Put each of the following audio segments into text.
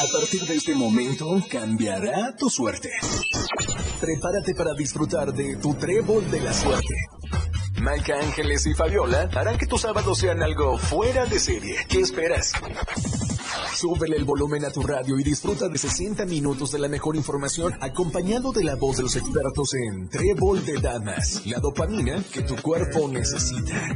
A partir de este momento cambiará tu suerte. Prepárate para disfrutar de tu trébol de la suerte. Maika Ángeles y Fabiola harán que tus sábados sean algo fuera de serie. ¿Qué esperas? Súbele el volumen a tu radio y disfruta de 60 minutos de la mejor información acompañado de la voz de los expertos en Trébol de Damas, la dopamina que tu cuerpo necesita.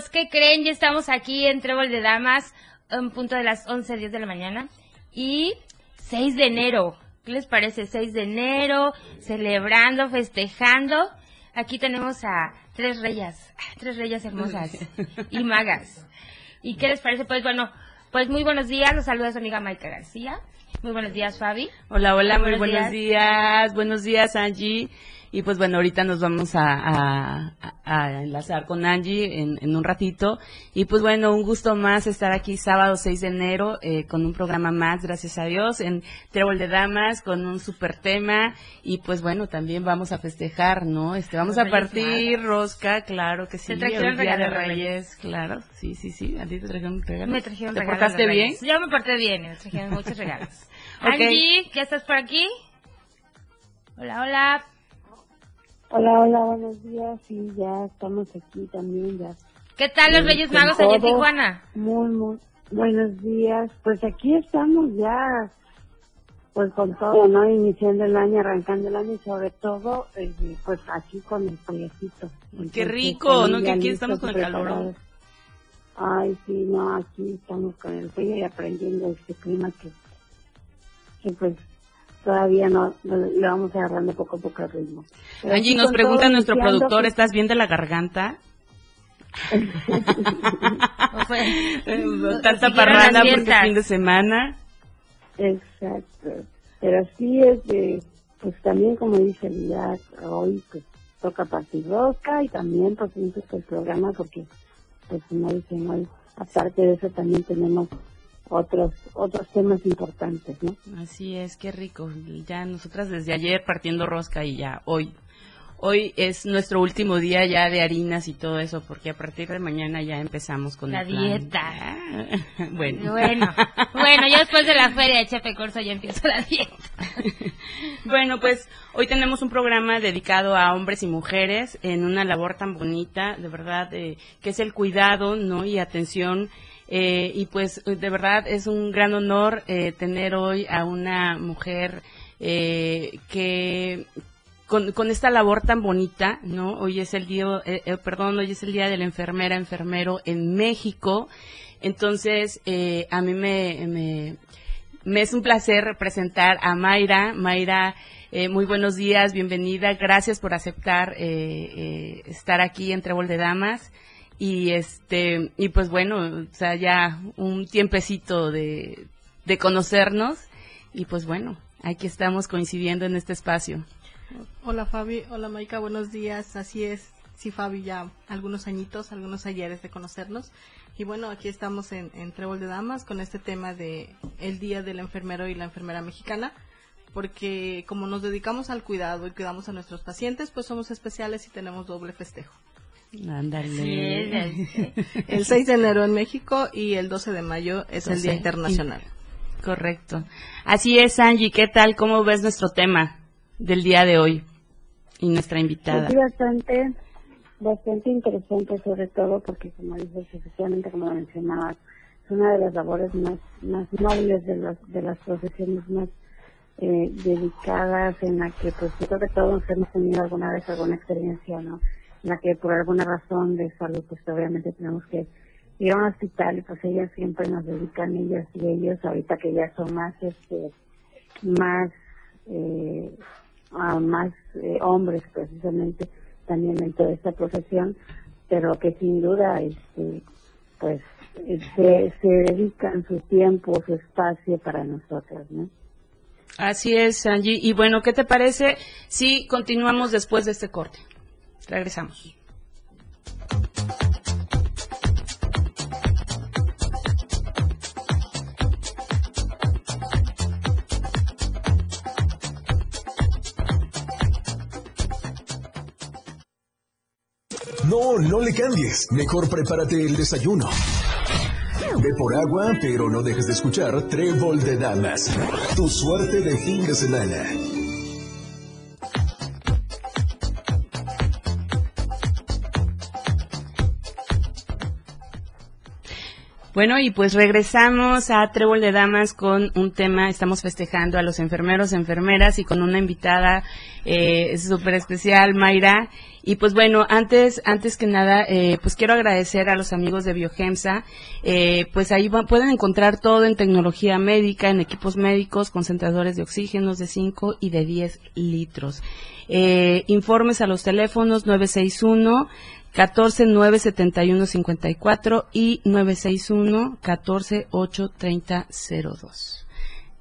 Pues, ¿qué creen? Ya estamos aquí en Trébol de Damas, en punto de las 11, 10 de la mañana. Y 6 de enero. ¿Qué les parece? 6 de enero, celebrando, festejando. Aquí tenemos a tres reyes, tres reyes hermosas y magas. ¿Y qué les parece? Pues bueno, pues muy buenos días. Los saluda su amiga Maika García. Muy buenos días, Fabi. Hola, hola, muy buenos, días. Buenos días, Angie. Y pues bueno, ahorita nos vamos a, a- a enlazar con Angie en, en un ratito. Y pues bueno, un gusto más estar aquí sábado 6 de enero eh, con un programa más, gracias a Dios, en Trébol de Damas con un super tema. Y pues bueno, también vamos a festejar, ¿no? Este, vamos Los a Reyes partir rosca, claro que sí. Te trajeron el Día de Reyes. Reyes, claro. Sí, sí, sí. ¿A ti te trajeron un regalo? Me trajeron ¿Te regalos. portaste los bien? Yo me porté bien, me trajeron muchos regalos. Ok. Angie, ¿ya estás por aquí? Hola, hola. Hola, hola, buenos días. Sí, ya estamos aquí también, ya. ¿Qué tal los Sí, Reyes Magos allá en. Tijuana? Muy, muy buenos días. Pues aquí estamos ya, pues con todo, ¿no? Iniciando el año, arrancando el año y sobre todo, eh, pues aquí con el friecito. Qué rico, ¿no? Que aquí estamos con el calor. Ay, sí, no, aquí estamos con el frío y aprendiendo este clima que, que pues todavía no, no- le vamos agarrando poco a poco el ritmo. Pero Angie, nos pregunta nuestro productor, pues, ¿estás bien de la garganta? ¿O fue? Tanta parranda las porque es fin de semana. Exacto. Pero sí es de, pues también como dice Lía, hoy pues toca partir rosca y también pues el programa porque pues como dicen hoy, aparte de eso también tenemos otros otros temas importantes, ¿no? Así es, qué rico. Ya nosotras desde ayer partiendo rosca y ya hoy. Hoy es nuestro último día ya de harinas y todo eso, porque a partir de mañana ya empezamos con La el plan. dieta. Ah, bueno. Bueno, bueno, ya después de la feria de Chepe Corso ya empiezo la dieta. Bueno, pues hoy tenemos un programa dedicado a hombres y mujeres en una labor tan bonita, de verdad, eh, que es el cuidado, ¿no? Y atención. Eh, y pues de verdad es un gran honor eh, tener hoy a una mujer eh, que con, con esta labor tan bonita, ¿no? Hoy es el día, eh, eh, perdón, hoy es el día de la enfermera, enfermero en México. Entonces, eh, a mí me, me, es un placer representar a Mayra. Mayra, eh, muy buenos días, bienvenida. Gracias por aceptar eh, eh, estar aquí en Trébol de Damas. Y este, y pues bueno, o sea, ya un tiempecito de, de conocernos. Y pues bueno, aquí estamos coincidiendo en este espacio. Hola Fabi, hola Maika, buenos días. Así es, sí Fabi, ya algunos añitos, algunos ayeres de conocernos. Y bueno, aquí estamos en, en Trébol de Damas con este tema de el Día del Enfermero y la Enfermera Mexicana. Porque como nos dedicamos al cuidado y cuidamos a nuestros pacientes, pues somos especiales y tenemos doble festejo. Ándale. Sí, El 6 de enero en México y el 12 de mayo es el Día 12. Internacional. Correcto. Así es, Angie. ¿Qué tal? ¿Cómo ves nuestro tema del día de hoy? Y nuestra invitada. Sí, bastante, bastante interesante, sobre todo porque, como dices, especialmente como lo mencionabas, es una de las labores más, más nobles de, las de las profesiones más eh, dedicadas, en la que, pues, yo creo que todos hemos tenido alguna vez alguna experiencia, ¿no? La que por alguna razón de salud, pues, obviamente tenemos que ir a un hospital y, pues, ellas siempre nos dedican, ellas y ellos, ahorita que ya son más, este, más eh, a más eh, hombres precisamente también en toda esta profesión pero que sin duda este pues se, se dedican su tiempo, su espacio para nosotros, ¿no? Así es, Angie. Y bueno, ¿qué te parece si continuamos después de este corte? Regresamos. No, no le cambies. Mejor prepárate el desayuno. Ve por agua, pero no dejes de escuchar Trébol de Damas. Tu suerte de fin de semana. Bueno, y pues regresamos a Trébol de Damas con un tema, estamos festejando a los enfermeros, enfermeras y con una invitada eh, súper especial, Mayra. Y pues bueno, antes, antes que nada, eh, pues quiero agradecer a los amigos de Biogemsa. Eh, pues ahí pueden encontrar todo en tecnología médica, en equipos médicos, concentradores de oxígenos de 5 y de 10 litros. Eh, informes a los teléfonos 961 14 9 71 54 y 961 14 8 30 02.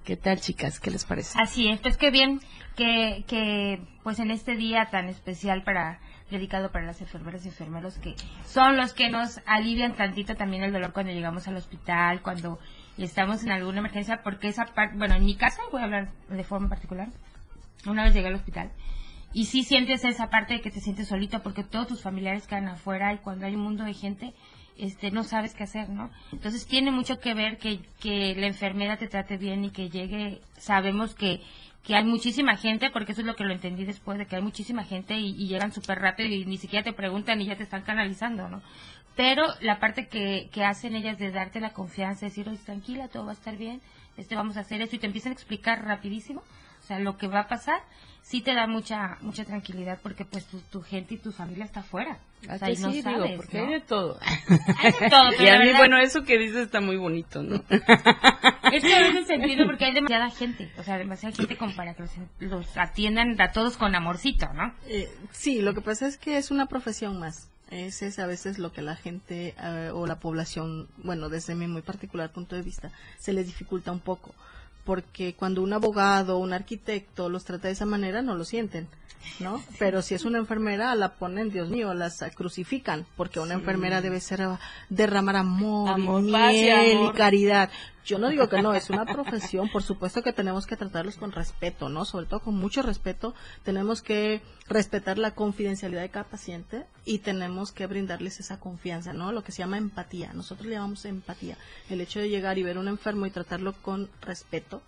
¿Qué tal, chicas? ¿Qué les parece? Así es, pues qué bien que, que pues en este día tan especial para dedicado para las enfermeras y enfermeros que son los que nos alivian tantito también el dolor cuando llegamos al hospital, cuando estamos en alguna emergencia, porque esa parte, bueno, en mi caso voy a hablar de forma particular, una vez llegué al hospital y sí sientes esa parte de que te sientes solito porque todos tus familiares quedan afuera y cuando hay un mundo de gente este no sabes qué hacer, ¿no? Entonces tiene mucho que ver que, que la enfermera te trate bien y que llegue, sabemos que, que hay muchísima gente, porque eso es lo que lo entendí después, de que hay muchísima gente y, llegan súper rápido y ni siquiera te preguntan y ya te están canalizando, ¿no? Pero la parte que, que hacen ellas de darte la confianza, decir, oye, tranquila, todo va a estar bien, este vamos a hacer esto y te empiezan a explicar rapidísimo, sea, lo que va a pasar, sí te da mucha mucha tranquilidad porque pues tu, tu gente y tu familia está afuera. O sea, y no sí, sabes, digo, porque ¿no? hay de todo. Hay de todo, pero y a mí, verdad- bueno, eso que dices está muy bonito, ¿no? Es que a veces sentido porque hay demasiada gente, o sea, demasiada gente como para que los, los atiendan a todos con amorcito, ¿no? Eh, sí, lo que pasa es que es una profesión más. Ese es a veces lo que la gente eh, o la población, bueno, desde mi muy particular punto de vista, se les dificulta un poco. Porque cuando un abogado o un arquitecto los trata de esa manera, no lo sienten, ¿no? Pero si es una enfermera, la ponen, Dios mío, las crucifican. Porque una enfermera debe ser derramar amor, Amor, y paz y miel amor. y caridad. Yo no digo que no, es una profesión, por supuesto que tenemos que tratarlos con respeto, ¿no? Sobre todo con mucho respeto, tenemos que respetar la confidencialidad de cada paciente y tenemos que brindarles esa confianza, ¿no? Lo que se llama empatía, nosotros le llamamos empatía, el hecho de llegar y ver a un enfermo y tratarlo con respeto,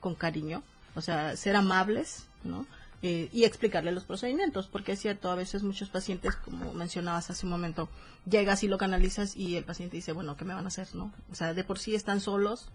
con cariño, o sea, ser amables, ¿no? Eh, y explicarle los procedimientos, porque es cierto, a veces muchos pacientes, como mencionabas hace un momento, llegas y lo canalizas y el paciente dice, bueno, ¿qué me van a hacer? ¿no? O sea, de por sí están solos,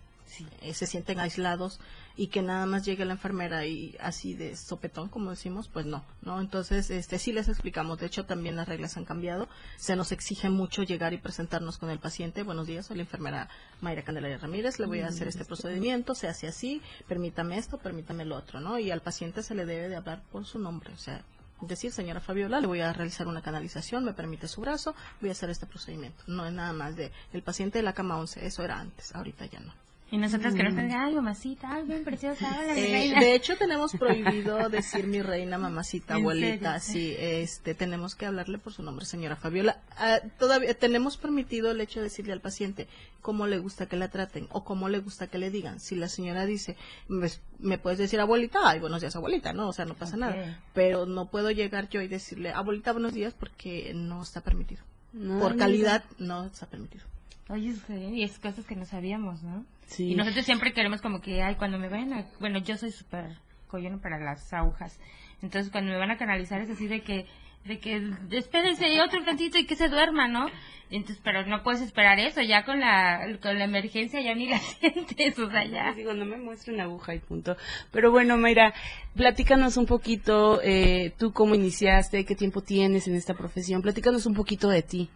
eh, se sienten aislados y que nada más llegue la enfermera y así de sopetón, como decimos, pues no, ¿no? Entonces, este sí les explicamos, de hecho también las reglas han cambiado, se nos exige mucho llegar y presentarnos con el paciente, buenos días, soy la enfermera Mayra Candelaria Ramírez, le voy a hacer este procedimiento, se hace así, permítame esto, permítame lo otro, ¿no? Y al paciente se le debe de hablar por su nombre, o sea, decir, señora Fabiola, le voy a realizar una canalización, me permite su brazo, voy a hacer este procedimiento. No es nada más de el paciente de la cama 11, eso era antes, ahorita ya no. Y nosotros que nos digan, ay, mamacita, ay, bien preciosa, hola, mi Eh, reina". de hecho, tenemos prohibido decir mi reina, mamacita, ¿En abuelita. Sí, este, tenemos que hablarle por su nombre, señora Fabiola. Ah, todavía tenemos permitido el hecho de decirle al paciente cómo le gusta que la traten o cómo le gusta que le digan. Si la señora dice, me, me puedes decir abuelita, ay, buenos días, abuelita, ¿no? O sea, no pasa nada. Pero no puedo llegar yo y decirle, abuelita, buenos días, porque no está permitido. No, por calidad, no está permitido. Oye, y es cosas que no sabíamos, ¿no? Sí. Y nosotros siempre queremos como que, ay, cuando me vayan a... Bueno, yo soy súper collona para las agujas. Entonces, cuando me van a canalizar es así de que, de que, espérense otro tantito y que se duerma, ¿no? Entonces, pero no puedes esperar eso, ya con la, con la emergencia ya ni la sientes, o sea, ya. Digo, no me muestre una aguja y punto. Pero bueno, Mayra, platícanos un poquito, eh, tú cómo iniciaste, qué tiempo tienes en esta profesión, platícanos un poquito de ti.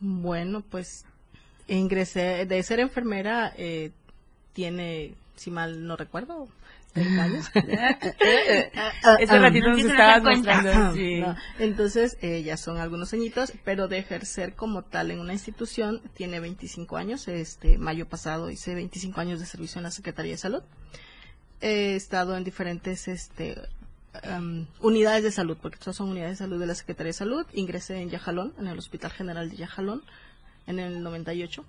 Bueno, pues ingresé, de ser enfermera, eh, tiene, si mal no recuerdo, 30 años. Ese ratito nos estabas cuenta. mostrando, sí. No, Entonces, eh, ya son algunos añitos, pero de ejercer como tal en una institución, tiene 25 años. Este mayo pasado hice 25 años de servicio en la Secretaría de Salud. He estado en diferentes este, unidades de salud, porque estas son unidades de salud de la Secretaría de Salud. Ingresé en Yajalón, en el Hospital General de Yajalón, en el 98.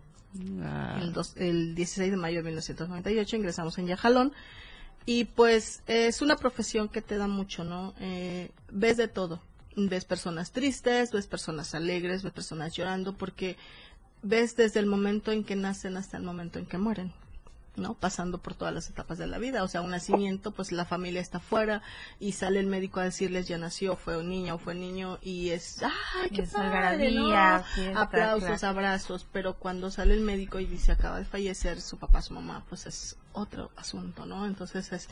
Ah, El, dos- el 16 de mayo de 1998 ingresamos en Yajalón y pues es una profesión que te da mucho, ¿no? Eh, ves de todo. Ves personas tristes, ves personas alegres, ves personas llorando porque ves desde el momento en que nacen hasta el momento en que mueren. ¿No? Pasando por todas las etapas de la vida. O sea, un nacimiento, pues la familia está fuera y sale el médico a decirles ya nació, fue un niño o fue niño y es, ¡ay, qué Es padre! ¿no? algarabía, fiesta, Aplausos, claro. abrazos, pero cuando sale el médico y dice acaba de fallecer su papá, su mamá, pues es otro asunto, ¿no? Entonces es...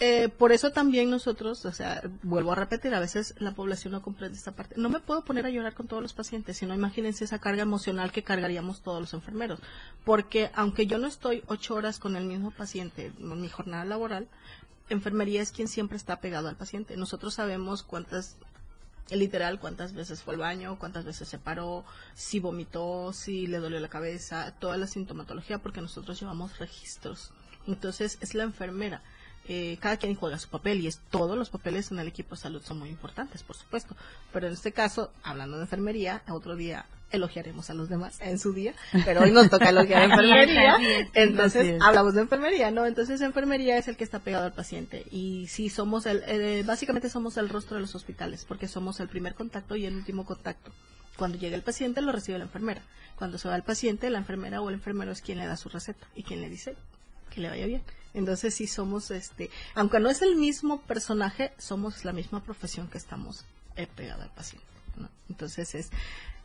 eh, por eso también nosotros, o sea, vuelvo a repetir, a veces la población no comprende esta parte. No me puedo poner a llorar con todos los pacientes, sino imagínense esa carga emocional que cargaríamos todos los enfermeros. Porque aunque yo no estoy ocho horas con el mismo paciente en mi jornada laboral, enfermería es quien siempre está pegado al paciente. Nosotros sabemos cuántas literal cuántas veces fue al baño, cuántas veces se paró, si vomitó, si le dolió la cabeza, toda la sintomatología, porque nosotros llevamos registros. Entonces es la enfermera. Eh, cada quien juega su papel y es todos los papeles en el equipo de salud son muy importantes, por supuesto. Pero en este caso, hablando de enfermería, otro día elogiaremos a los demás en su día, pero hoy nos toca elogiar a enfermería. Entonces, hablamos de enfermería, ¿no? Entonces, enfermería es el que está pegado al paciente. Y sí, somos el, eh, básicamente somos el rostro de los hospitales, porque somos el primer contacto y el último contacto. Cuando llega el paciente, lo recibe la enfermera. Cuando se va el paciente, la enfermera o el enfermero es quien le da su receta y quien le dice que le vaya bien. Entonces, sí somos, este, aunque no es el mismo personaje, somos la misma profesión que estamos eh, pegada al paciente. Entonces, es,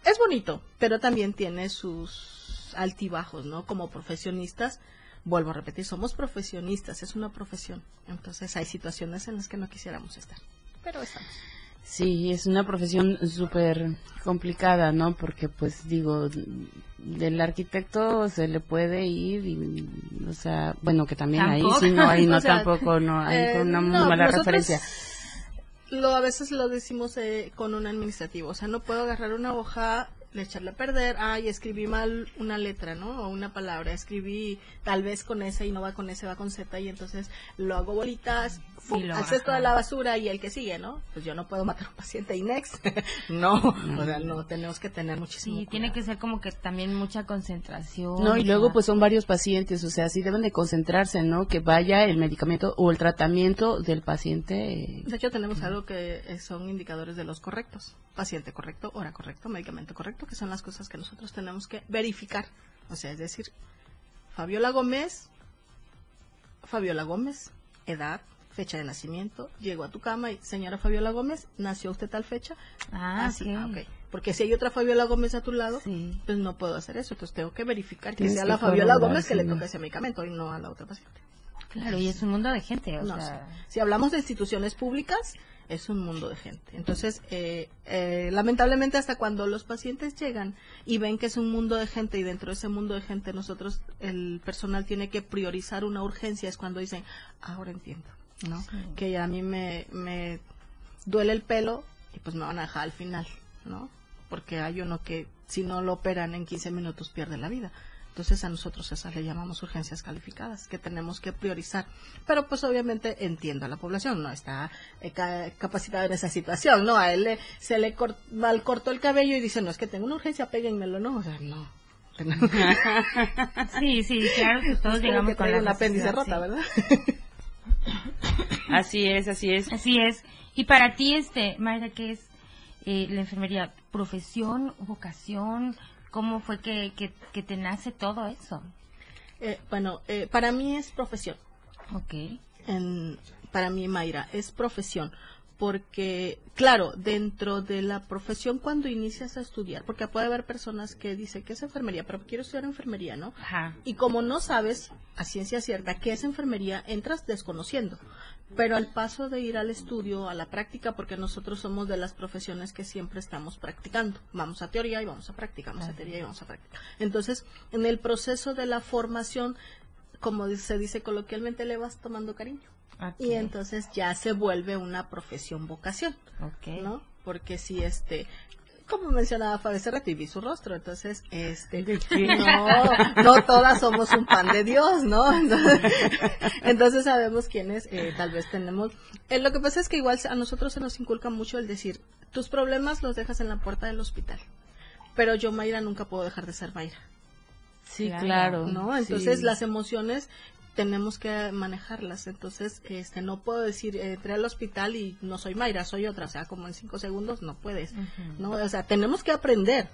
es bonito, pero también tiene sus altibajos, ¿no? Como profesionistas, vuelvo a repetir, somos profesionistas, es una profesión. Entonces hay situaciones en las que no quisiéramos estar, pero estamos. Sí, es una profesión súper complicada, ¿no? Porque, pues, digo, del arquitecto se le puede ir y, o sea, bueno, que también Tampoco. ahí sí, no, ahí no, O sea, tampoco, no, ahí eh, una muy no, mala referencia. Lo, a veces lo decimos eh, con un administrativo, o sea, no puedo agarrar una hoja, le echarle a perder, ay, escribí mal una letra, ¿no? O una palabra, escribí tal vez con S y no va con S, va con Z y entonces lo hago bolitas, ¡pum! lo baja. de la basura y el que sigue, ¿no? Pues yo no puedo matar a un paciente y next. no, o sea, no, tenemos que tener muchísimo Sí, tiene que ser como que también mucha concentración. No, y luego pues son varios pacientes, o sea, sí deben de concentrarse, ¿no? Que vaya el medicamento o el tratamiento del paciente. eh, De hecho, tenemos algo que eh, son indicadores de los correctos. Paciente correcto, hora correcto, medicamento correcto, que son las cosas que nosotros tenemos que verificar. O sea, es decir, Fabiola Gómez, Fabiola Gómez, edad, fecha de nacimiento, llegó a tu cama y, señora Fabiola Gómez, ¿nació usted tal fecha? Ah, sí, ok. ah. Porque si hay otra Fabiola Gómez a tu lado, Sí. pues no puedo hacer eso. Entonces tengo que verificar que sea que la Fabiola Gómez que le sí. toque ese medicamento y no a la otra paciente. Claro, y es un mundo de gente, o No, sea... sí. Si hablamos de instituciones públicas, es un mundo de gente. Entonces, eh, eh, lamentablemente hasta cuando los pacientes llegan y ven que es un mundo de gente y dentro de ese mundo de gente nosotros, el personal tiene que priorizar una urgencia, es cuando dicen, ahora entiendo, ¿no? Que a mí me, me duele el pelo y pues me van a dejar al final, ¿no? Porque hay uno que si no lo operan en 15 minutos pierde la vida. Entonces a nosotros esas le llamamos urgencias calificadas, que tenemos que priorizar. Pero pues obviamente entiendo a la población, no está eh, ca- capacitada en esa situación, ¿no? A él le- se le mal cortó el cabello y dice, no, es que tengo una urgencia, péguenmelo, ¿no? O sea, no. Sí, sí, claro que todos llegamos que con la un apéndice rota, sí. ¿verdad? Así es, así es. Así es. Y para ti, este, Mayra, ¿qué es eh, la enfermería? ¿Profesión, vocación? ¿Cómo fue que, que, que te nace todo eso? Eh, bueno, eh, para mí es profesión. Ok. en- para mí, Mayra, es profesión. Porque, claro, dentro de la profesión cuando inicias a estudiar, porque puede haber personas que dicen que es enfermería, pero quiero estudiar enfermería, ¿no? Ajá. Y como no sabes a ciencia cierta qué es enfermería, entras desconociendo. Pero al paso de ir al estudio, a la práctica, porque nosotros somos de las profesiones que siempre estamos practicando. Vamos a teoría y vamos a práctica, vamos a teoría y vamos a práctica. Entonces, en el proceso de la formación, como se dice coloquialmente, le vas tomando cariño. Ok. Y entonces ya se vuelve una profesión vocación. ¿no? Porque si este, como mencionaba Fabi y vi su rostro, entonces, este, no, no todas somos un pan de Dios, ¿no? Entonces, entonces sabemos quiénes eh, tal vez tenemos. Eh, lo que pasa es que igual a nosotros se nos inculca mucho el decir, tus problemas los dejas en la puerta del hospital, pero yo, Mayra, nunca puedo dejar de ser Mayra. Sí, Claro. claro. ¿no? Entonces sí. las emociones tenemos que manejarlas. Entonces, este, no puedo decir, eh, entré al hospital y no soy Mayra, soy otra. O sea, como en cinco segundos no puedes, ¿no? O sea, tenemos que aprender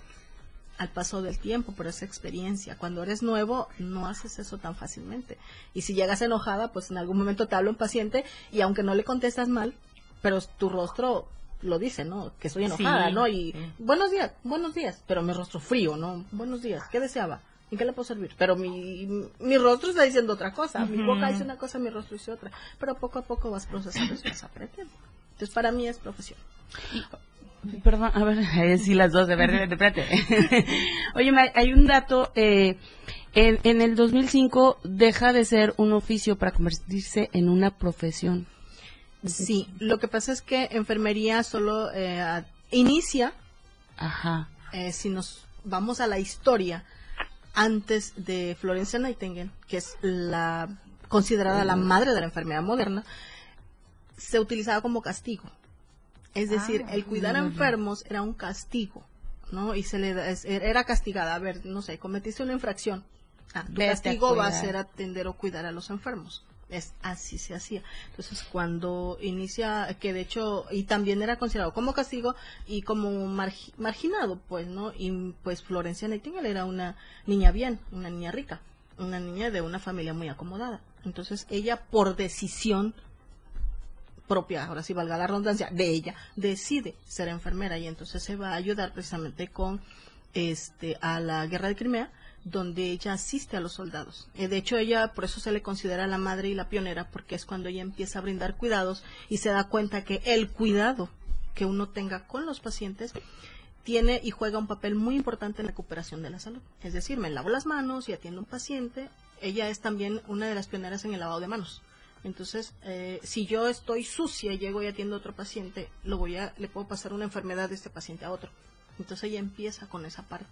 al paso del tiempo por esa experiencia. Cuando eres nuevo, no haces eso tan fácilmente. Y si llegas enojada, pues en algún momento te habla un paciente y aunque no le contestas mal, pero tu rostro lo dice, ¿no? Que estoy enojada, Sí. ¿no? Y buenos días, buenos días, pero mi rostro frío, ¿no? Buenos días, ¿qué deseaba? ¿En qué le puedo servir? Pero mi, mi rostro está diciendo otra cosa, mi boca dice una cosa, mi rostro dice otra, pero poco a poco vas procesando y vas aprendiendo. Entonces, para mí es profesión. Perdón, a ver, eh, sí, las dos, de verdad, espérate. Oye, hay un dato, eh, en, en el 2005 deja de ser un oficio para convertirse en una profesión. Sí, lo que pasa es que enfermería solo eh, a- inicia, Ajá. eh, si nos vamos a la historia, antes de Florencia Nightingale, que es la considerada la madre de la enfermedad moderna, se utilizaba como castigo. Es decir, el cuidar a enfermos era un castigo, ¿no? Y se le da- es- era castigada. A ver, no sé, cometiste una infracción. Ah, tu Vete castigo va a ser atender o cuidar a los enfermos. Es así se hacía. Entonces, cuando inicia, que de hecho, y también era considerado como castigo y como margi- marginado, pues, ¿no? Y pues Florencia Nightingale era una niña bien, una niña rica, una niña de una familia muy acomodada. Entonces, ella por decisión propia, ahora sí valga la redundancia, de ella, decide ser enfermera y entonces se va a ayudar precisamente con este a la guerra de Crimea, donde ella asiste a los soldados. Eh, de hecho, ella por eso se le considera la madre y la pionera, porque es cuando ella empieza a brindar cuidados y se da cuenta que el cuidado que uno tenga con los pacientes tiene y juega un papel muy importante en la recuperación de la salud. Es decir, me lavo las manos y atiendo a un paciente. Ella es también una de las pioneras en el lavado de manos. Entonces, eh, si yo estoy sucia y llego y atiendo a otro paciente, lo voy a, le puedo pasar una enfermedad de este paciente a otro. Entonces ella empieza con esa parte.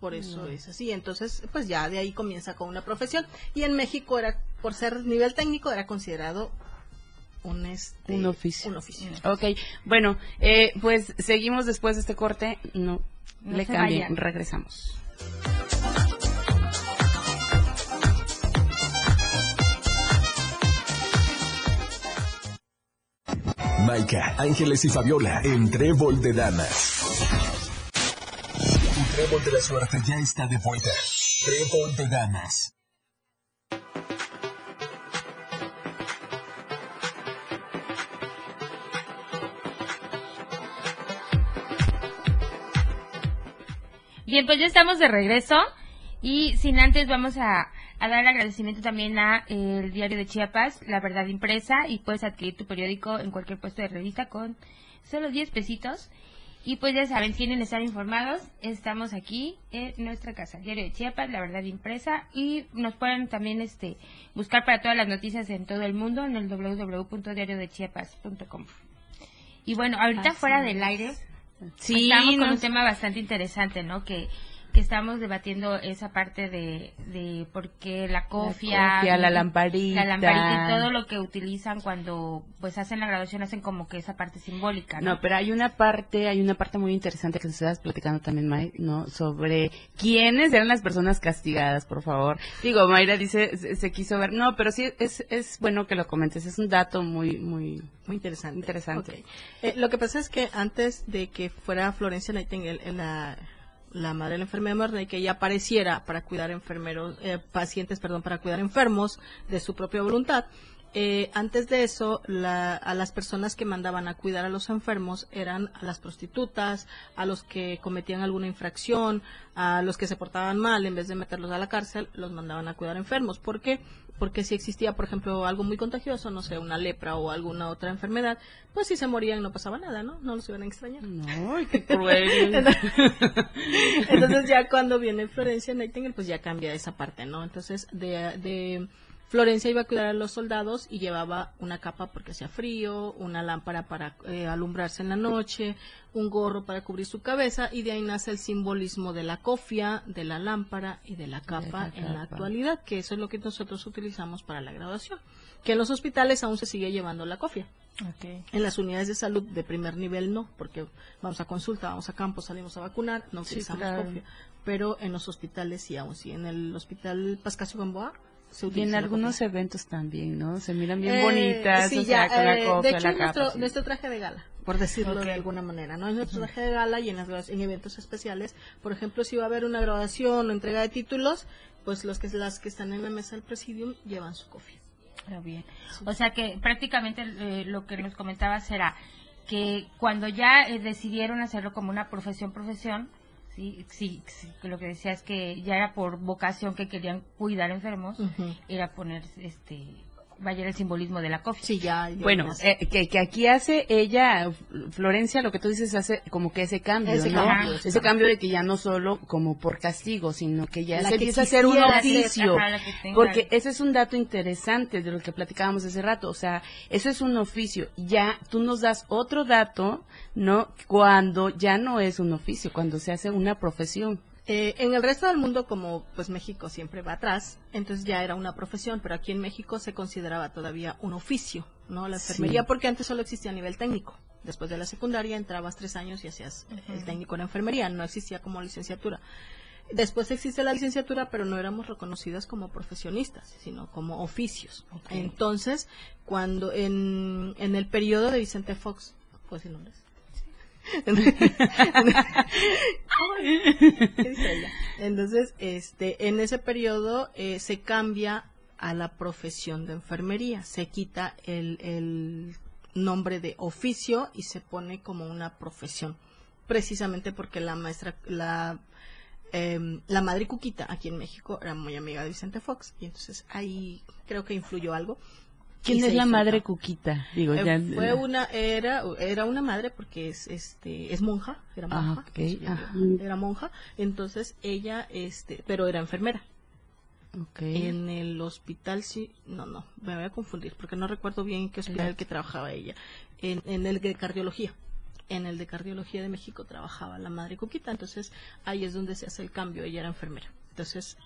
Por eso es así. Entonces, pues ya de ahí comienza con una profesión. Y en México era, por ser nivel técnico, era considerado un, este, Un oficio. Un oficio. Ok, bueno, eh, pues seguimos después de este corte. No, No le cambien, regresamos. Maika, Ángeles y Fabiola en Trébol de Damas. Trébol de la Suerte ya está de vuelta. Trébol de Damas. Bien, pues ya estamos de regreso y sin antes vamos a, a dar agradecimiento también a eh, el diario de Chiapas, La Verdad Impresa, y puedes adquirir tu periódico en cualquier puesto de revista con solo 10 pesitos. Y pues ya saben, que estar informados, estamos aquí en nuestra casa, Diario de Chiapas, La Verdad Impresa, y nos pueden también este buscar para todas las noticias en todo el mundo en el www.diariodechiapas.com. Y bueno, ahorita Así fuera es. del aire, Sí, Estamos con un tema bastante interesante, ¿no? Que, que estamos debatiendo esa parte de, de por qué la cofia, cofia, la lamparita. la lamparita y todo lo que utilizan cuando pues hacen la graduación, hacen como que esa parte simbólica, ¿no? No, pero hay una parte, hay una parte muy interesante que nos estabas platicando también, May, ¿no? Sobre quiénes eran las personas castigadas, por favor. Digo, Mayra dice, se, se quiso ver, no, pero sí es, es bueno que lo comentes, es un dato muy, muy, Muy interesante. Interesante. Eh, lo que pasa es que antes de que fuera Florencia Nightingale en la, la madre de la enfermedad que ella apareciera para cuidar enfermeros, eh, pacientes, perdón, para cuidar enfermos de su propia voluntad, Eh, antes de eso, la- a las personas que mandaban a cuidar a los enfermos eran a las prostitutas, a los que cometían alguna infracción, a los que se portaban mal, en vez de meterlos a la cárcel, los mandaban a cuidar enfermos. ¿Por qué? Porque si existía, por ejemplo, algo muy contagioso, no sé, una lepra o alguna otra enfermedad, pues si se morían no pasaba nada, ¿no? No los iban a extrañar. No, qué cruel. Entonces ya cuando viene Florencia Nightingale, pues ya cambia esa parte, ¿no? Entonces de, de Florencia iba a cuidar a los soldados y llevaba una capa porque hacía frío, una lámpara para eh, alumbrarse en la noche, un gorro para cubrir su cabeza y de ahí nace el simbolismo de la cofia, de la lámpara y de la capa en la actualidad, que eso es lo que nosotros utilizamos para la graduación. Que en los hospitales aún se sigue llevando la cofia. En las unidades de salud de primer nivel no, porque vamos a consulta, vamos a campo, salimos a vacunar, no Sí, utilizamos claro. cofia. Pero en los hospitales sí, aún sí. En el hospital Pascasio Gamboa Y en la algunos eventos también, ¿no? Se miran bien Eh, bonitas, sí, o sea, ya, con la eh, cofia, de hecho, la capa. nuestro, sí. nuestro traje de gala, por decirlo Ok. de alguna manera, ¿no? Es nuestro traje de gala y en, las, en eventos especiales, por ejemplo, si va a haber una graduación o entrega de títulos, pues los que las que están en la mesa del presidium llevan su cofia. Pero bien. O sea que prácticamente eh, lo que nos comentabas era que cuando ya eh, decidieron hacerlo como una profesión, profesión, sí, sí, sí, lo que decía es que ya era por vocación que querían cuidar enfermos, era poner este, vaya el simbolismo de la cofia. Sí, ya. ya Bueno, eh, que, que aquí hace ella, Florencia, lo que tú dices, hace como que ese cambio, Ese ¿no? cambio, ese ese cambio de que ya no solo como por castigo, sino que ya La se que empieza a hacer un oficio. ajá, tenga- Porque ese es un dato interesante de lo que platicábamos hace rato. O sea, eso es un oficio. Ya tú nos das otro dato, ¿no? Cuando ya no es un oficio, cuando se hace una profesión. Eh, en el resto del mundo, como pues México siempre va atrás, entonces ya era una profesión, pero aquí en México se consideraba todavía un oficio, ¿no? La enfermería, Sí. porque antes solo existía a nivel técnico. Después de la secundaria entrabas tres años y hacías el técnico en enfermería, no existía como licenciatura. Después existe la licenciatura, pero no éramos reconocidas como profesionistas, sino como oficios. Entonces, cuando en, en el periodo de Vicente Fox, pues el nombre ¿Qué dice ella? Entonces, este, en ese periodo eh, se cambia a la profesión de enfermería, se quita el, el nombre de oficio y se pone como una profesión, precisamente porque la maestra, la em, la madre Cuquita aquí en México era muy amiga de Vicente Fox. Y entonces ahí creo que influyó algo. ¿Quién es la madre. Cuquita? Digo, Eh, ya. fue una era era una madre porque es este es monja era Ah, monja era monja entonces ella este pero era enfermera Ok. en el hospital sí no no me voy a confundir porque no recuerdo bien en qué hospital que trabajaba ella en, en el de cardiología en el de cardiología de México trabajaba la madre Cuquita entonces ahí es donde se hace el cambio ella era enfermera entonces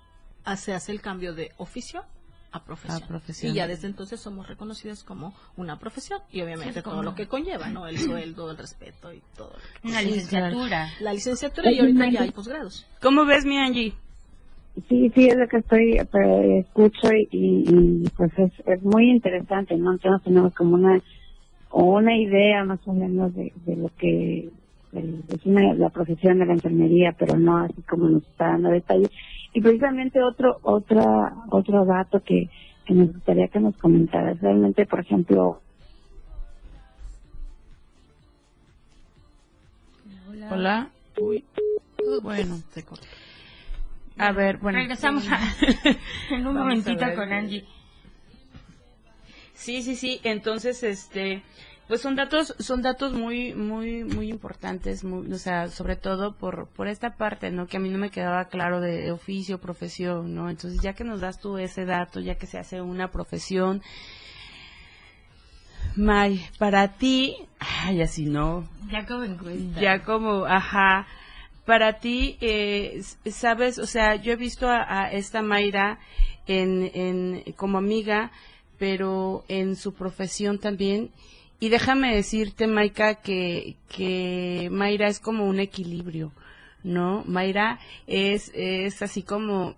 ah, se hace el cambio de oficio a profesión. A profesión. Y ya desde entonces somos reconocidas como una profesión y obviamente Sí, todo como- lo que conlleva, ¿no? El sueldo, el respeto y todo. Una Sí, licenciatura. La licenciatura y ahorita ya hay posgrados. ¿Cómo ves, mi Angie? Sí, sí, es lo que estoy, pero escucho y, y, pues es, es muy interesante, ¿no? Entonces tenemos como una, una idea más o menos de, de lo que es una, la profesión de la enfermería, pero no así como nos está dando detalles. Y precisamente otro, otra, otro dato que, que nos gustaría que nos comentaras, realmente, por ejemplo, Hola. Uy. Bueno. Se corta. A ver, bueno. Regresamos a- en un momentito con Angie. Sí, sí, sí. Entonces, este, pues son datos, son datos muy, muy, muy importantes, muy, o sea, sobre todo por, por esta parte, ¿no? Que a mí no me quedaba claro de oficio, profesión, ¿no? Entonces, ya que nos das tú ese dato, ya que se hace una profesión, May, para ti, ay, así no, Ya como encuesta. ya como, ajá, para ti, eh, sabes, o sea, yo he visto a, a esta Mayra en, en, como amiga, pero en su profesión también. Y déjame decirte, Maika, que, que Mayra es como un equilibrio, ¿no? Mayra es, es así como,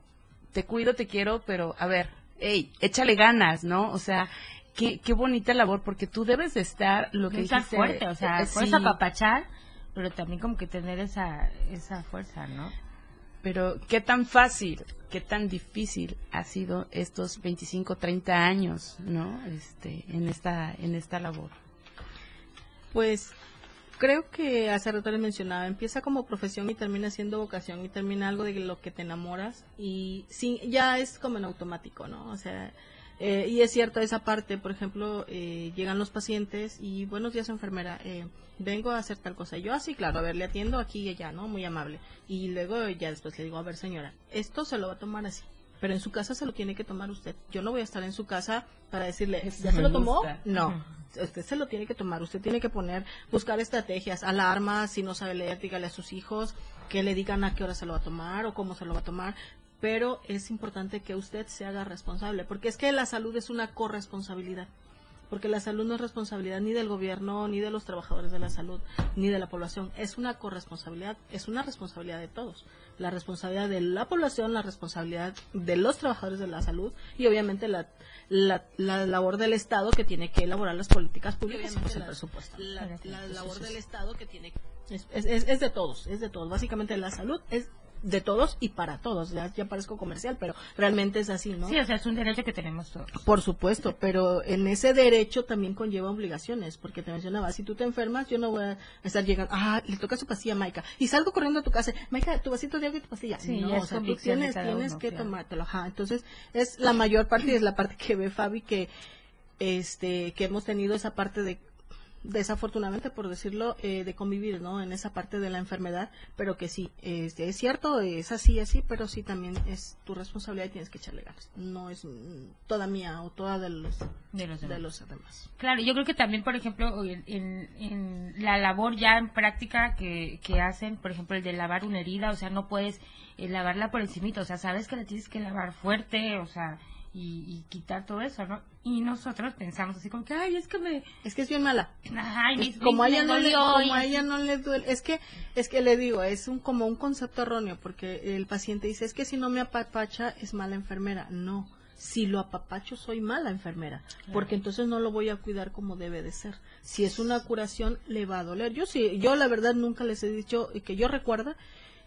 te cuido, te quiero, pero a ver, hey, échale ganas, ¿no? O sea, qué, qué bonita labor, porque tú debes de estar, lo que estar dijiste, fuerte, o sea, eh, puedes sí. apapachar, pero también como que tener esa, esa fuerza, ¿no? pero ¿qué tan fácil, qué tan difícil ha sido estos 25, 30 años, ¿no? Este, en esta, en esta labor. Pues creo que hace rato les mencionaba, empieza como profesión y termina siendo vocación y termina algo de lo que te enamoras y sí, ya es como en automático, ¿no? O sea, eh, y es cierto esa parte, por ejemplo, eh, llegan los pacientes y buenos días enfermera, eh, vengo a hacer tal cosa. Yo así, claro, a ver, le atiendo aquí y allá, ¿no? Muy amable. Y luego ya después le digo, a ver señora, esto se lo va a tomar así pero en su casa se lo tiene que tomar usted. Yo no voy a estar en su casa para decirle, ¿ya se lo tomó? No, usted se lo tiene que tomar, usted tiene que poner, buscar estrategias, alarmas, si no sabe leer, dígale a sus hijos que le digan a qué hora se lo va a tomar o cómo se lo va a tomar, pero es importante que usted se haga responsable, porque es que la salud es una corresponsabilidad porque la salud no es responsabilidad ni del gobierno, ni de los trabajadores de la salud, ni de la población. Es una corresponsabilidad, es una responsabilidad de todos. La responsabilidad de la población, la responsabilidad de los trabajadores de la salud y obviamente la, la, labor del Estado que tiene que elaborar las políticas públicas y el presupuesto. La, labor del Estado que tiene es, es, es de todos, es de todos. Básicamente la salud es de todos y para todos. Ya, ya, parezco comercial, pero realmente es así, ¿no? Sí, o sea, es un derecho que tenemos todos. Por supuesto, pero en ese derecho también conlleva obligaciones, porque te mencionaba, si tú te enfermas, yo no voy a estar llegando, ah, le toca su pastilla a Maika, y salgo corriendo a tu casa, Maika, tu vasito de agua y tu pastilla. Sí, no, o sea, tú tienes, tienes que tomártelo, ajá. Entonces, es la mayor parte y es la parte que ve Fabi que este que hemos tenido esa parte de desafortunadamente por decirlo eh, de convivir no en esa parte de la enfermedad pero que sí este, es cierto es así así pero sí también es tu responsabilidad y tienes que echarle ganas. No es toda mía o toda de los de los demás, claro yo creo que también por ejemplo en, en, la labor ya en práctica que, que hacen por ejemplo el de lavar una herida o sea no puedes eh, lavarla por encimito o sea sabes que la tienes que lavar fuerte o sea y, quitar todo eso, ¿no? Y nosotros pensamos así como que, ay, es que me... Es que es bien mala. como, a ella no le, como a ella no le duele. Es que, es que le digo, es un como un concepto erróneo, porque el paciente dice, es que si no me apapacha es mala enfermera. No, si lo apapacho soy mala enfermera, porque entonces no lo voy a cuidar como debe de ser. Si es una curación, le va a doler. Yo sí, yo la verdad nunca les he dicho, que yo recuerda,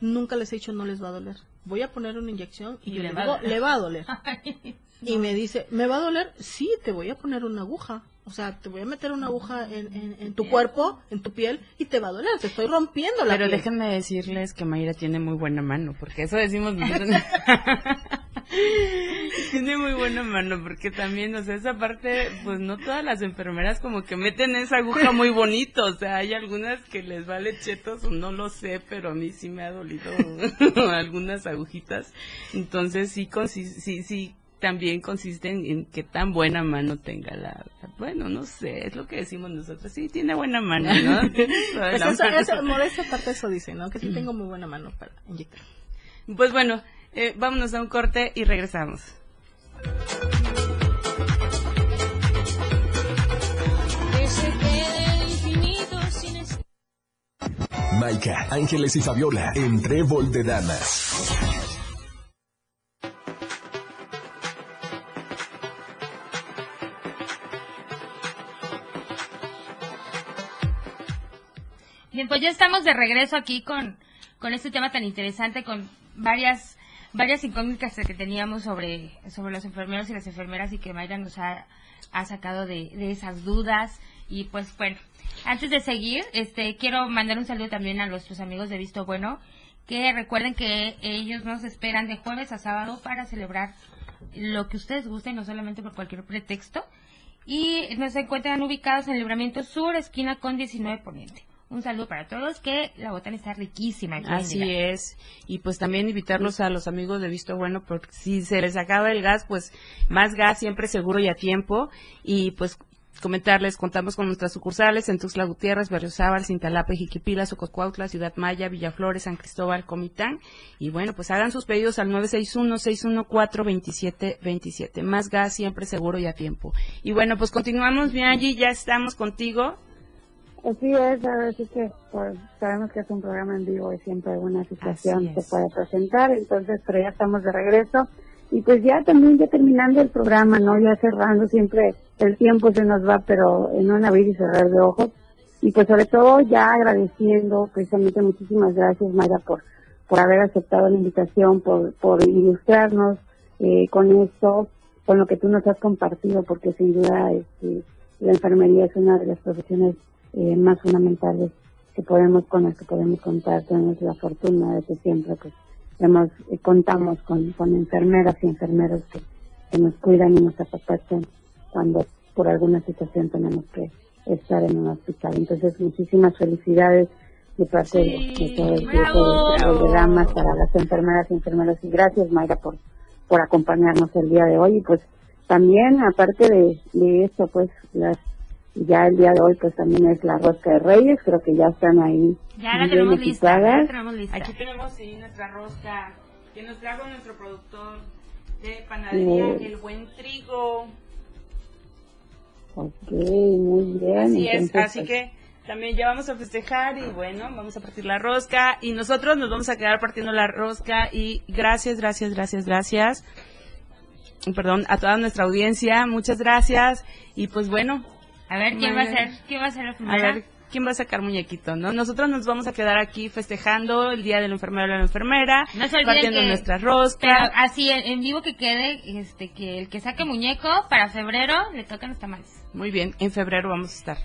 nunca les he dicho no les va a doler. Voy a poner una inyección y, yo le, digo, le va a doler. Y me dice, ¿me va a doler? Sí, te voy a poner una aguja. O sea, te voy a meter una aguja en, en, tu cuerpo, en tu piel, y te va a doler. Te estoy rompiendo la Pero déjenme decirles que Mayra tiene muy buena mano, porque eso decimos tiene muy buena mano, porque también, o sea, esa parte, pues no todas las enfermeras como que meten esa aguja muy bonito. O sea, hay algunas que les vale chetos, o no lo sé, pero a mí sí me ha dolido algunas agujitas. Entonces, sí, sí, sí, sí también consiste en, que tan buena mano tenga la, bueno no sé es lo que decimos nosotros sí tiene buena mano no pues eso, eso, modesta parte eso dice no que sí tengo muy buena mano para inyectar. Pues bueno eh, vámonos a un corte y regresamos. Maika, Ángeles y Fabiola en Trébol de Damas. Estamos de regreso aquí con, con este tema tan interesante, con varias varias incógnitas que teníamos sobre, sobre los enfermeros y las enfermeras y que Mayra nos ha, ha sacado de, de esas dudas. Y pues bueno, antes de seguir, este quiero mandar un saludo también a nuestros amigos de Visto Bueno, que recuerden que ellos nos esperan de jueves a sábado para celebrar lo que ustedes gusten, no solamente por cualquier pretexto. Y nos encuentran ubicados en el Libramiento Sur, esquina con 19 Poniente un saludo para todos, que la botana está riquísima. Así es. Y pues también invitarlos a los amigos de Visto Bueno, porque si se les acaba el gas, pues más gas siempre seguro y a tiempo. Y pues comentarles, contamos con nuestras sucursales en Tuxtla Gutiérrez, Berriozábal, Cintalapa, Jiquipila, Sococuautla, Ciudad Maya, Villaflores, San Cristóbal, Comitán. Y bueno, pues hagan sus pedidos al 961-614-2727. Más gas siempre seguro y a tiempo. Y bueno, pues continuamos, bien allí, ya estamos contigo. Así es, a sí que pues, sabemos que es un programa en vivo y siempre alguna situación se puede presentar, entonces, pero ya estamos de regreso. Y pues ya también, ya terminando el programa, ¿no? Ya cerrando, siempre el tiempo se nos va, pero en un abrir y cerrar de ojos. Y pues sobre todo ya agradeciendo, precisamente muchísimas gracias, Maya, por, por haber aceptado la invitación, por, por ilustrarnos eh, con esto, con lo que tú nos has compartido, porque sin duda este, la enfermería es una de las profesiones eh, más fundamentales que podemos con las que podemos contar. Tenemos la fortuna de que siempre pues hemos, eh, contamos con, con enfermeras y enfermeros que, que nos cuidan y nos apapachan cuando por alguna situación tenemos que estar en un hospital. Entonces, muchísimas felicidades de parte de, de todo el grupo de damas para las enfermeras y enfermeros. Y gracias, Mayra, por, por acompañarnos el día de hoy. Y pues también, aparte de, de esto, pues las ya el día de hoy pues también es la rosca de reyes, creo que ya están ahí Ya la tenemos lista, ya la equipadas. tenemos lista. Aquí tenemos sí, nuestra rosca que nos trajo nuestro productor de panadería, el buen trigo. Ok, muy bien. Así es, así pues, que también ya vamos a festejar y bueno, vamos a partir la rosca y nosotros nos vamos a quedar partiendo la rosca y gracias, gracias, gracias, gracias. Perdón, a toda nuestra audiencia, muchas gracias y pues bueno, A ver, ¿quién va a Muy ser? bien. ¿Quién va a ser la a ver, ¿quién va a sacar muñequito, no? Nosotros nos vamos a quedar aquí festejando el día del enfermero y la enfermera, No se olviden partiendo que- nuestra Pero rosca. así, en, vivo que quede, este, que el que saque muñeco para febrero le tocan los tamales. Muy bien, en febrero vamos a estar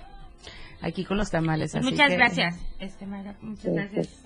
aquí con los tamales. Así muchas que- gracias, este, Mayra, muchas gracias.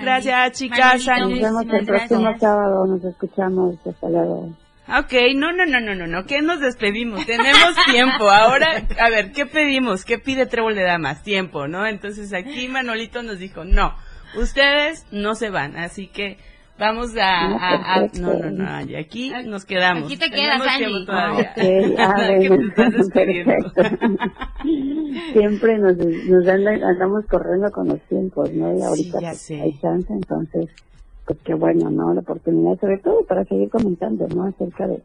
Gracias, chicas. Nos vemos el próximo gracias. sábado, nos escuchamos, hasta luego. Ok, no, no, no, no, no, no, ¿qué nos despedimos? Tenemos tiempo. Ahora, a ver, ¿qué pedimos? ¿Qué pide Trébol de Damas? Tiempo, ¿no? Entonces aquí Manolito nos dijo, no, ustedes no se van, así que vamos a... No, a- a- no, no, no, Angie, aquí nos quedamos. Aquí te quedas, Angie. todavía. Ok, ah, ¿Qué bueno, te estás. Siempre nos, nos anda- andamos corriendo con los tiempos, ¿no? Y ahorita Sí, ya pues, sé. hay chance, entonces, pues qué bueno, ¿no? La oportunidad, sobre todo para seguir comentando, ¿no? Acerca de,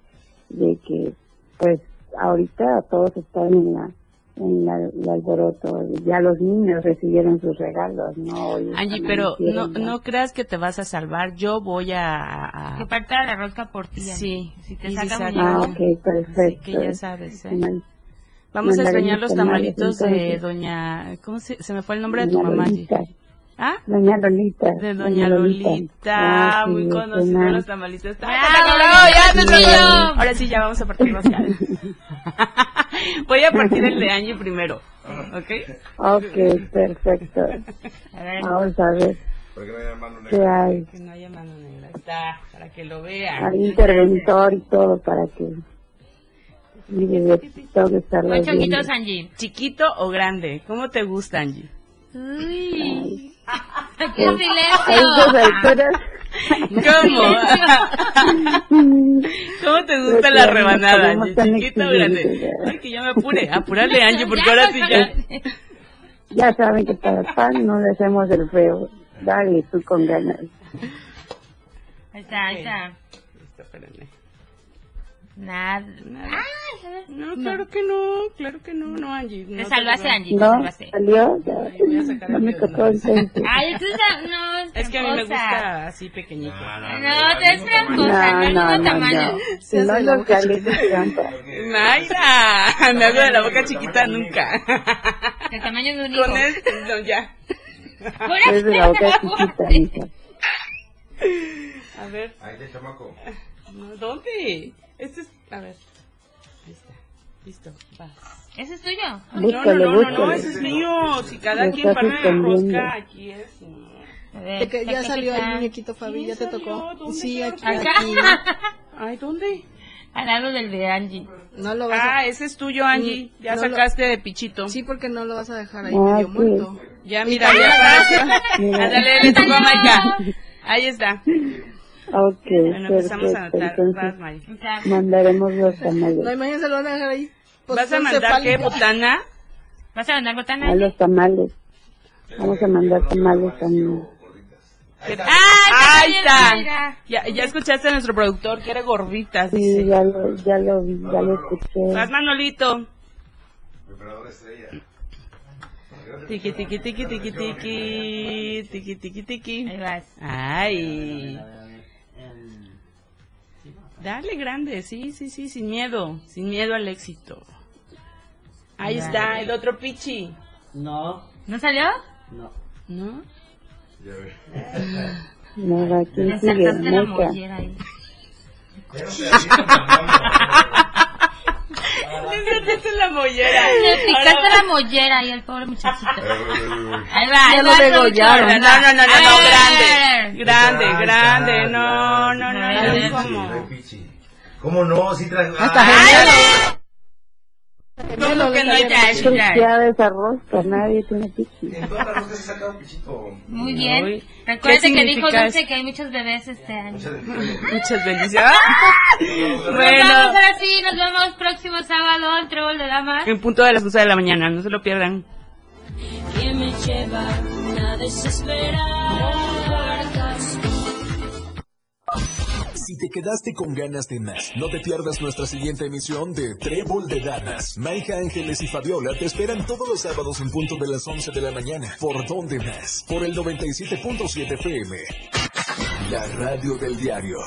de que, pues, ahorita todos están en la en la, el alboroto, ya los niños recibieron sus regalos, ¿no? Angie, pero no, no creas que te vas a salvar. Yo voy a... a- Que parta la rosca por ti. Sí, Si te y saca si muñeco. Ah, ok, perfecto. Así que ya sabes, ¿eh? Vamos a extrañar los tamalitos de doña... ¿Cómo se, se me fue el nombre de tu mamá. ¿Ah? Doña Lolita. De Doña Lolita, Ah, sí, muy es conocida una- los tamalitos. ¡Ah, ¡Bravo, bravo! ¡Ya te Lolita! tocó! Ahora sí, ya vamos a partir los Voy a partir el de Angie primero, ¿ok? Ok, perfecto. A ver, Vamos a ver qué hay. Que no haya mano negra. Está, para que lo vean. Hay interventor y todo para que... Mire, tengo que estarlo ocho viendo. ojitos, Angie. ¿Chiquito o grande? ¿Cómo te gusta, Angie? Uy. ¡Qué silencio! alturas... ¿Cómo? ¿Cómo te gusta Creo la rebanada, Angie? ¿Chiquita o grande? Ay, que ya me apure. Apúrale, Angie, porque ahora sí ya... Ya saben que para el pan no le hacemos el feo. Dale tú con ganas. Ahí está, ahí está. Listo, espérenme. Nada. Nada. Ay, a ver. No, claro que no, claro que no, no, Angie. Te no salvaste, perdón. Angie, te ¿No? salvaste. ¿Salió? Ya. voy a sacar No el me tocó no. Ay, tú sa- no, es Es que a mí me gusta así pequeñito. No, te es tramposa, no, es No, no, mismo no, tamaño. no. No. Mayra, me hago de la boca chiquita nunca. El tamaño de un hijo. Con no, ya. Es de la boca chiquita, hija. A ver. Ahí de chamaco. No, ¿Dónde? Este es, a ver. Ahí está. Listo, vas. ¿Ese es tuyo? No, Búscale, no, no, no, no, ese es mío. Si cada Lo quien la escondiendo. rosca, aquí es. A ver, ya saca salió el muñequito, Fabi, ya te tocó. ¿Dónde Sí, aquí, Acá. aquí. Ay, ¿dónde? Al lado del de Angie. No lo vas Ah, a... ese es tuyo, Angie. Mm, Ya no lo- sacaste de pichito. Sí, porque no lo vas a dejar ahí Ah, medio sí. muerto. Ya, mira, ya. Mira. Ándale, le tocó a Maika. Ahí está. Ok, Bueno, empezamos a anotar. Vas, mandaremos los No, tamales. imagínense, lo van a dejar ahí. ¿Vas a mandar qué, botana? ¿Vas a mandar botana? A los tamales. Vamos a mandar tamales también. ¡Ah! Ahí está. Ya, ya escuchaste a nuestro productor que era gorditas, Sí, dice. ya lo, ya lo ya lo escuché. Vas, Manolito. Preparador estrella. Tiki, tiki, tiki, tiki, tiki. Tiki, tiki, tiki. Ahí vas. Ay. Dale grande, sí, sí, sí, sin miedo. Sin miedo al éxito. Ahí está, el otro pichi. No, ¿No salió? no. ¿No? Ya ve. Ahí. Te la mollera. Le picaste la mollera ahí al pobre muchachito. Ahí va, ahí Ya lo va, degollaron. No, no, no, no, grande. Grande, grande. No, no, no, no. ¿Cómo? Ay, pichi. ¿Cómo no? Trae... Hasta Gemelo. ¿Cómo que no hay Es trash? ya de esa rosca, nadie tiene pichi. En todas las se saca un pichito. Muy bien. Uy, Recuerde ¿qué que dijo Dulce eso? que hay muchos bebés este año. Muchas bendiciones. Bueno, ahora sí, nos vemos próximo sábado en Trébol de Damas. en punto de las 11 de la mañana, no se lo pierdan. que me lleva a desesperar. Si te quedaste con ganas de más, no te pierdas nuestra siguiente emisión de Trébol de Damas. Maija Ángeles y Fabiola te esperan todos los sábados en punto de las 11 de la mañana. ¿Por dónde más? Por el 97.7 FM. La radio del diario.